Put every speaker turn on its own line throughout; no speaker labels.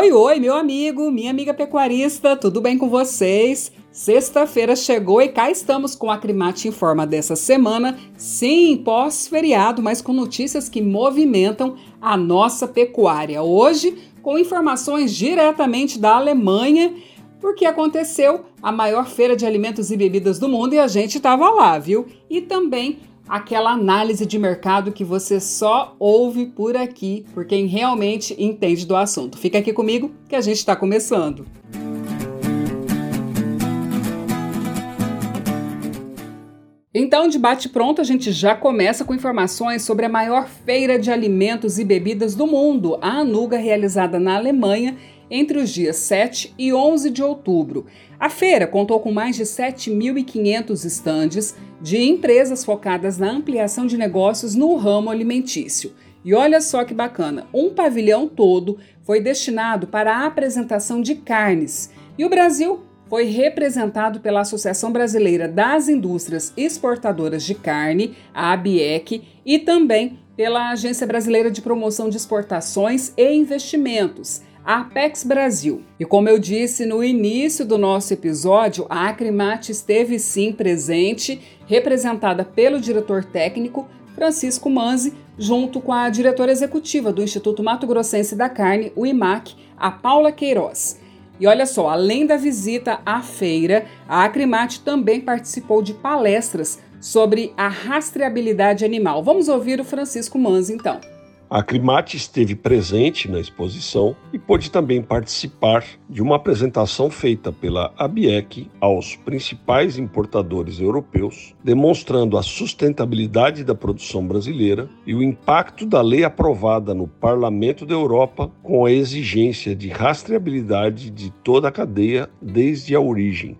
Oi, oi, meu amigo, minha amiga pecuarista, tudo bem com vocês? Sexta-feira chegou e cá estamos com a Acrimate Informa dessa semana. Sim, pós-feriado, mas com notícias que movimentam a nossa pecuária. Hoje, com informações diretamente da Alemanha, porque aconteceu a maior feira de alimentos e bebidas do mundo e a gente estava lá, viu? E também aquela análise de mercado que você só ouve por aqui, por quem realmente entende do assunto. Fica aqui comigo que a gente está começando. Então, de bate-pronto, a gente já começa com informações sobre a maior feira de alimentos e bebidas do mundo, a Anuga, realizada na Alemanha entre os dias 7 e 11 de outubro. A feira contou com mais de 7.500 estandes de empresas focadas na ampliação de negócios no ramo alimentício. E olha só que bacana, um pavilhão todo foi destinado para a apresentação de carnes. E o Brasil foi representado pela Associação Brasileira das Indústrias Exportadoras de Carne, a e também pela Agência Brasileira de Promoção de Exportações e Investimentos, Apex Brasil. E como eu disse no início do nosso episódio, a Acrimate esteve sim presente, representada pelo diretor técnico Francisco Manzi, junto com a diretora executiva do Instituto Mato Grossense da Carne, o IMAC, a Paula Queiroz. E olha só, além da visita à feira, a Acrimate também participou de palestras sobre a rastreabilidade animal. Vamos ouvir o Francisco Manzi então.
A Crimate esteve presente na exposição e pôde também participar de uma apresentação feita pela ABIEC aos principais importadores europeus, demonstrando a sustentabilidade da produção brasileira e o impacto da lei aprovada no Parlamento da Europa com a exigência de rastreabilidade de toda a cadeia desde a origem.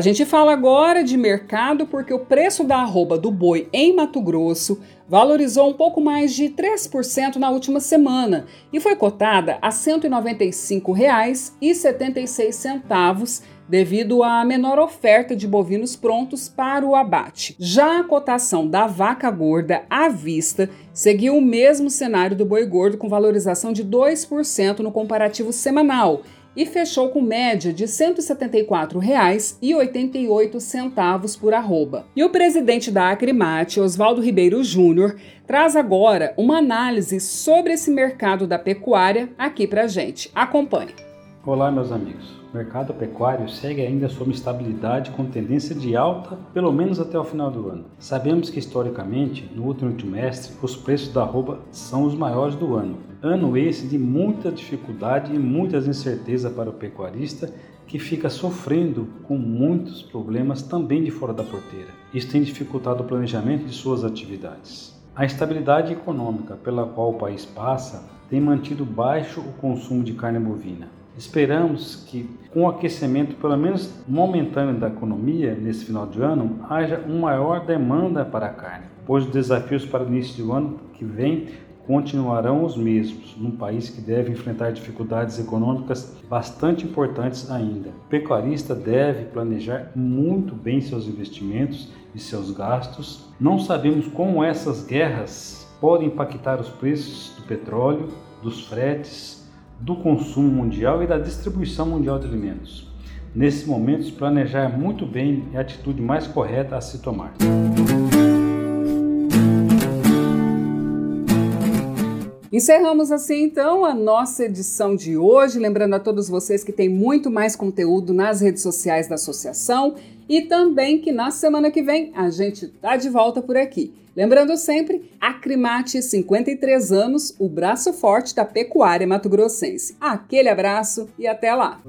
A gente fala agora de mercado porque o preço da arroba do boi em Mato Grosso valorizou um pouco mais de 3% na última semana e foi cotada a R$ 195,76 devido à menor oferta de bovinos prontos para o abate. Já a cotação da vaca gorda à vista seguiu o mesmo cenário do boi gordo com valorização de 2% no comparativo semanal e fechou com média de R$ 174,88 por arroba. E o presidente da Acrimate, Oswaldo Ribeiro Júnior, traz agora uma análise sobre esse mercado da pecuária aqui para gente. Acompanhe.
Olá, meus amigos. O mercado pecuário segue ainda sob estabilidade com tendência de alta, pelo menos até o final do ano. Sabemos que historicamente, no último trimestre, os preços da arroba são os maiores do ano. Ano esse de muita dificuldade e muitas incertezas para o pecuarista que fica sofrendo com muitos problemas também de fora da porteira. Isso tem dificultado o planejamento de suas atividades. A estabilidade econômica pela qual o país passa tem mantido baixo o consumo de carne bovina. Esperamos que, com o aquecimento, pelo menos momentâneo, da economia nesse final de ano, haja uma maior demanda para a carne, pois os desafios para o início do ano que vem continuarão os mesmos, num país que deve enfrentar dificuldades econômicas bastante importantes ainda. O pecuarista deve planejar muito bem seus investimentos e seus gastos. Não sabemos como essas guerras podem impactar os preços do petróleo, dos fretes, do consumo mundial e da distribuição mundial de alimentos. Nesses momentos, planejar muito bem é a atitude mais correta a se tomar.
Encerramos assim então a nossa edição de hoje, lembrando a todos vocês que tem muito mais conteúdo nas redes sociais da associação e também que na semana que vem a gente tá de volta por aqui. Lembrando sempre, Acrimate 53 anos, o braço forte da pecuária mato-grossense. Aquele abraço e até lá!